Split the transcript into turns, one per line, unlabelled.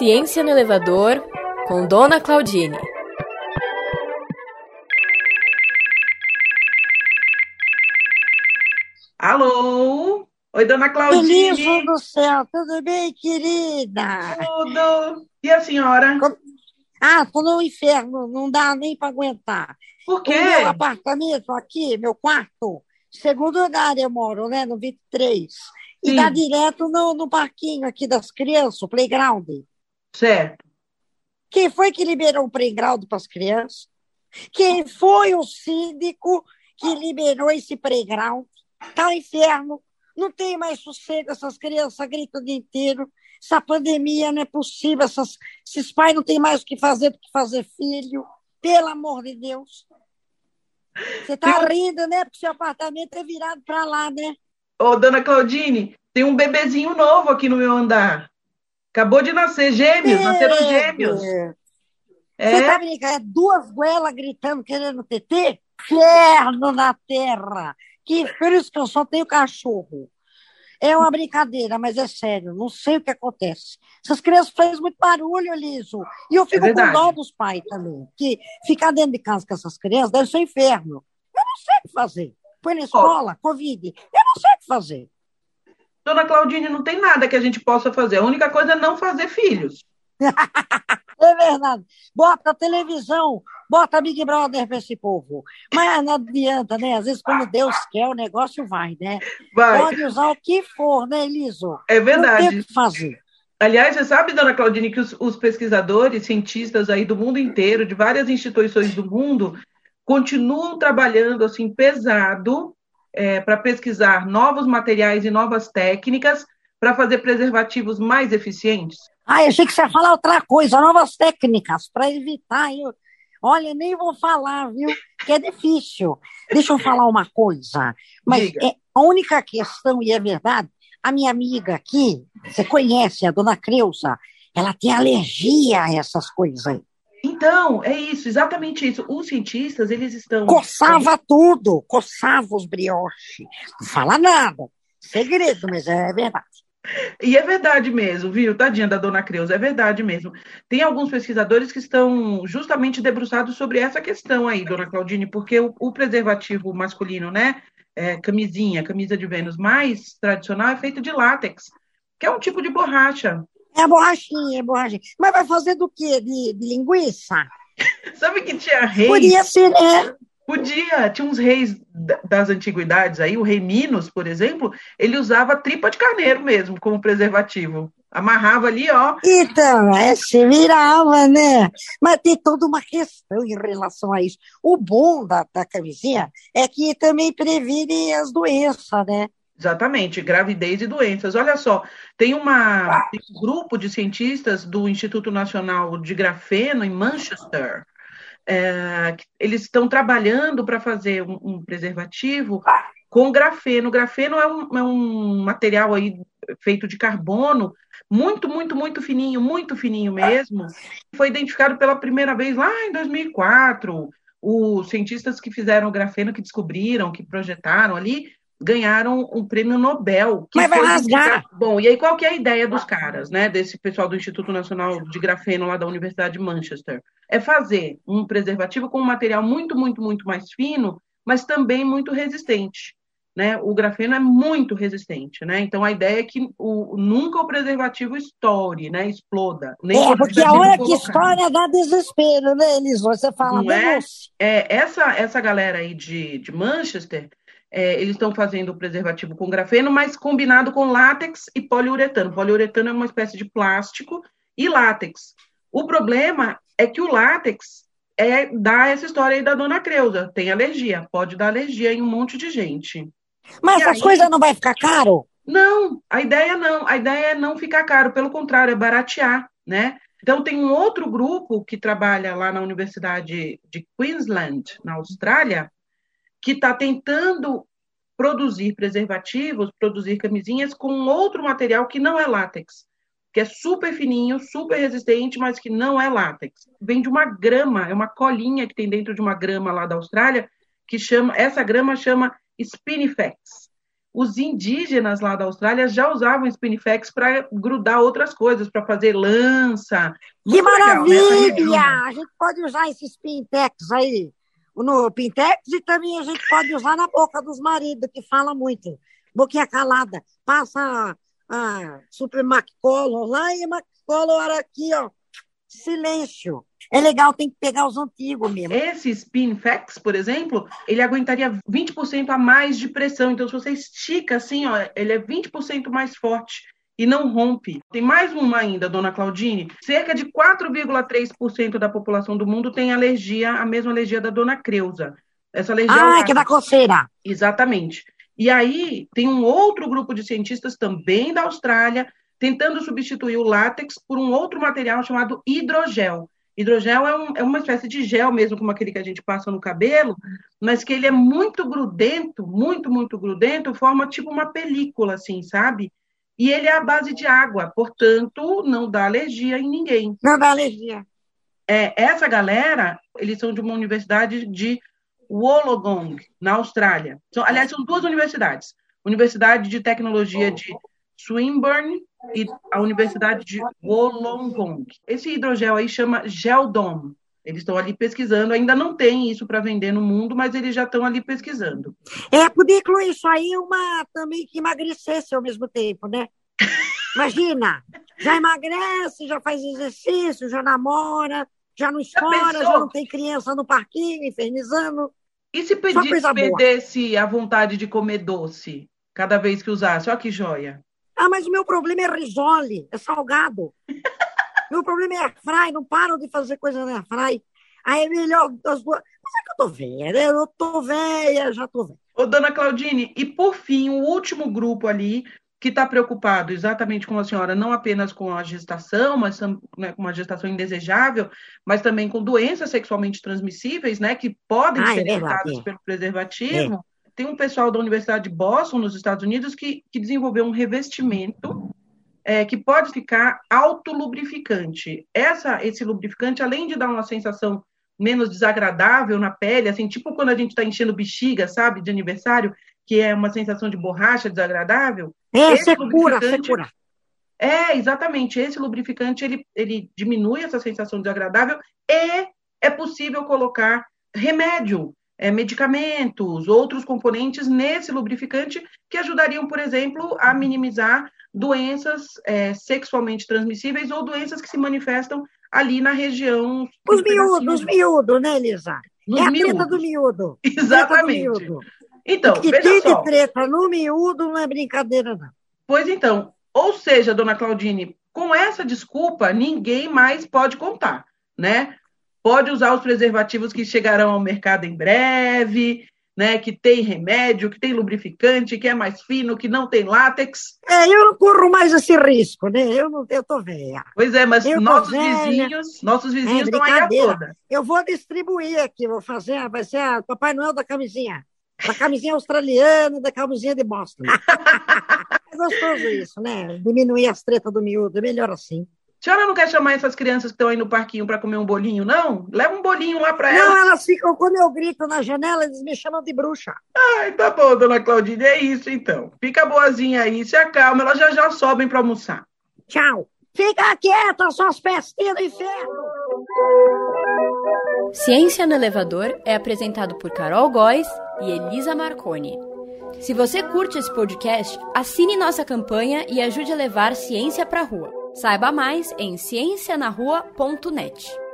Ciência no Elevador, com Dona Claudine.
Alô? Oi, Dona Claudine.
Feliz do céu, tudo bem, querida?
Tudo. E a senhora?
Ah, tô no inferno, não dá nem para aguentar.
Por quê?
O meu apartamento aqui, meu quarto, segundo andar eu moro, né, no 23. E
Sim.
dá direto no, no parquinho aqui das crianças, o playground.
Certo.
Quem foi que liberou o playground para as crianças? Quem foi o síndico que liberou esse playground? Tá o inferno. Não tem mais sossego, essas crianças gritam o dia inteiro. Essa pandemia não é possível. Essas, esses pais não têm mais o que fazer do que fazer filho. Pelo amor de Deus. Você tá rindo, né? Porque seu apartamento é virado para lá, né?
Ô, Dona Claudine, tem um bebezinho novo aqui no meu andar. Acabou de nascer, gêmeos, nasceram gêmeos.
Você
É,
tá brincando? É duas goelas gritando, querendo TT? Inferno na terra! Que, por isso que eu só tenho cachorro. É uma brincadeira, mas é sério, não sei o que acontece. Essas crianças fazem muito barulho, Liso. E eu fico com
verdade.
dó dos pais também. Que ficar dentro de casa com essas crianças deve ser um inferno. Eu não sei o que fazer. Põe na escola, Covid. Eu não sei o que fazer.
Dona Claudine, não tem nada que a gente possa fazer. A única coisa é não fazer filhos.
É verdade. Bota a televisão, bota Big Brother para esse povo. Mas não adianta, né? Às vezes, quando Deus quer, o negócio vai, né?
Vai.
Pode usar o que for, né, Eliso?
É
Não tem o
verdade.
que fazer.
Aliás, você sabe, Dona Claudine, que os, os pesquisadores, cientistas aí do mundo inteiro, de várias instituições do mundo, continuam trabalhando assim pesado para pesquisar novos materiais e novas técnicas para fazer preservativos mais eficientes.
Ah, eu achei que você ia falar outra coisa, novas técnicas para evitar. Eu... Olha, nem vou falar, viu? Que é difícil. Deixa eu falar uma coisa. Mas
Diga.
é, a única questão, e é verdade, a minha amiga aqui, você conhece, a dona Creuza, ela tem alergia a essas coisas aí.
Então, é isso, exatamente isso. Os cientistas, eles estão.
Coçava tudo, coçava os brioches. Não fala nada. Segredo, mas é verdade.
E é verdade mesmo, viu? Tadinha da dona Creuza, é verdade mesmo. Tem alguns pesquisadores que estão justamente debruçados sobre essa questão aí, dona Claudine, porque o, o preservativo masculino, né? é, camisinha, camisa de Vênus mais tradicional é feito de látex, que é um tipo de borracha.
É a borrachinha, é borrachinha. Mas vai fazer do quê? De, de linguiça?
Sabe que tinha reis?
Podia ser, né?
Podia, tinha uns reis da- das antiguidades aí, o rei Minos, por exemplo, ele usava tripa de carneiro mesmo como preservativo. Amarrava ali, ó.
Então, é, se virava, né? Mas tem toda uma questão em relação a isso. O bom da, da camisinha é que também previne as doenças, né?
Exatamente, gravidez e doenças. Olha só, tem, uma, tem um grupo de cientistas do Instituto Nacional de Grafeno em Manchester. é, eles estão trabalhando para fazer um, um preservativo com grafeno. Grafeno é um, é um material aí feito de carbono muito, muito, muito fininho, muito fininho mesmo. Foi identificado pela primeira vez lá em 2004. Os cientistas que fizeram o grafeno, que descobriram, que projetaram ali, ganharam um prêmio Nobel. Que
Mas vai rasgar.
Bom, e aí qual que é a ideia dos caras, né? Desse pessoal do Instituto Nacional de Grafeno lá da Universidade de Manchester? É fazer um preservativo com um material muito, muito, muito mais fino, mas também muito resistente. Né? O grafeno é muito resistente, né? Então a ideia é que o, nunca o preservativo estoure, né? Exploda.
É, porque a hora que história dá desespero, né, Elis? Você fala,
Não é?
"Nossa,
É, essa, essa galera aí de, de Manchester, é, eles estão fazendo o preservativo com grafeno, mas combinado com látex e poliuretano. Poliuretano é uma espécie de plástico e látex. O problema é que o látex é, dá essa história aí da dona Creuza. Tem alergia, pode dar alergia em um monte de gente.
mas
E
essas
aí?
coisas não vai ficar caro?
Não, a ideia não, a ideia é não ficar caro, pelo contrário, é baratear, né? Então tem um outro grupo que trabalha lá na Universidade de Queensland, na Austrália, que está tentando produzir preservativos, produzir camisinhas com outro material que não é látex, que é super fininho, super resistente, mas que não é látex. Vem de uma grama, é uma colinha que tem dentro de uma grama lá da Austrália, que chama, essa grama chama Spinifex. os indígenas lá da Austrália já usavam Spinifex para grudar outras coisas, para fazer lança.
Que maravilha! Legal, a gente pode usar esses Spinifex aí no Pintex e também a gente pode usar na boca dos maridos, que fala muito. Boquinha calada. Passa a Super Maccolor lá e Maccolor era aqui, ó. Silêncio. É legal, tem que pegar os antigos mesmo.
Esse Spinfax, por exemplo, ele aguentaria 20% a mais de pressão. Então, se você estica assim, ó, ele é 20% mais forte e não rompe. Tem mais uma ainda, dona Claudine. Cerca de 4,3% da população do mundo tem alergia, a mesma alergia da dona Creuza.
Essa alergia. Ah, que é da coceira.
Exatamente. E aí tem um outro grupo de cientistas também da Austrália tentando substituir o látex por um outro material chamado hidrogel. Hidrogel é, um, é, uma espécie de gel mesmo, como aquele que a gente passa no cabelo, mas que ele é muito grudento, muito, muito grudento, forma tipo uma película, assim, sabe? E ele é à base de água, portanto, não dá alergia em ninguém.
Não dá alergia.
É, essa galera, eles são de uma universidade de Wollongong, na Austrália. São, aliás, são duas universidades. Universidade de Tecnologia de Swinburne e a Universidade de Wollongong. Esse hidrogel aí chama Geldom. Eles estão ali pesquisando, ainda não tem isso para vender no mundo, mas eles já estão ali pesquisando.
É, podia incluir isso aí uma também que emagrecesse ao mesmo tempo, né? Imagina, já emagrece, já faz exercício, já namora, já não escora, já, já não tem criança no parquinho, infernizando.
E se pedisse, perdesse a vontade de comer doce cada vez que usasse? Olha que joia.
Ah, mas o meu problema é risole, é salgado. Meu problema é airfry, não param de fazer coisa na airfry. Aí é melhor das duas. Mas é que eu tô velha, né? Eu tô velha, já tô velha.
Ô, dona Claudine, e por fim, o último grupo ali que está preocupado exatamente como a senhora, não apenas com a gestação, mas né, com uma gestação indesejável, mas também com doenças sexualmente transmissíveis, né, que podem ah, ser é evitadas pelo preservativo. É. Tem um pessoal da Universidade de Boston, nos Estados Unidos, que, que desenvolveu um revestimento é, que pode ficar autolubrificante. Essa, esse lubrificante, além de dar uma sensação menos desagradável na pele, assim, tipo quando a gente está enchendo bexiga, sabe, de aniversário, que é uma sensação de borracha desagradável.
É, secura, secura.
É, exatamente. Esse lubrificante, ele, ele diminui essa sensação desagradável e é possível colocar remédio, é, medicamentos, outros componentes nesse lubrificante que ajudariam, por exemplo, a minimizar doenças é, sexualmente transmissíveis ou doenças que se manifestam ali na região.
Os miúdos, os miúdos, né, Elisa? Nos é a miúdos. do miúdo.
Exatamente. Do miúdo. Então,
e veja tem só. treta no miúdo não é brincadeira, não.
Pois então, ou seja, dona Claudine, com essa desculpa, ninguém mais pode contar, né? Pode usar os preservativos que chegarão ao mercado em breve, né, que tem remédio, que tem lubrificante, que é mais fino, que não tem látex.
É, eu não corro mais esse risco, né? Eu não, eu tô velha.
Pois é, mas eu nossos vizinhos, nossos vizinhos é, estão aí a toda.
Eu vou distribuir aqui, vou fazer, vai ser a Papai Noel da camisinha. Da camisinha australiana, da camisinha de Boston. é gostoso isso, né? Diminuir as tretas do miúdo, é melhor assim.
A senhora não quer chamar essas crianças que estão aí no parquinho para comer um bolinho, não? Leva um bolinho lá para elas.
Não, elas ficam, quando eu grito na janela, eles me chamam de bruxa.
Ai, tá bom, dona Claudine, é isso então. Fica boazinha aí, se acalma, elas já já sobem para almoçar.
Tchau. Fica quieta, suas pestinhas do inferno.
Ciência no Elevador é apresentado por Carol Góes e Elisa Marconi. Se você curte esse podcast, assine nossa campanha e ajude a levar ciência para a rua. Saiba mais em ciencianarrua.net.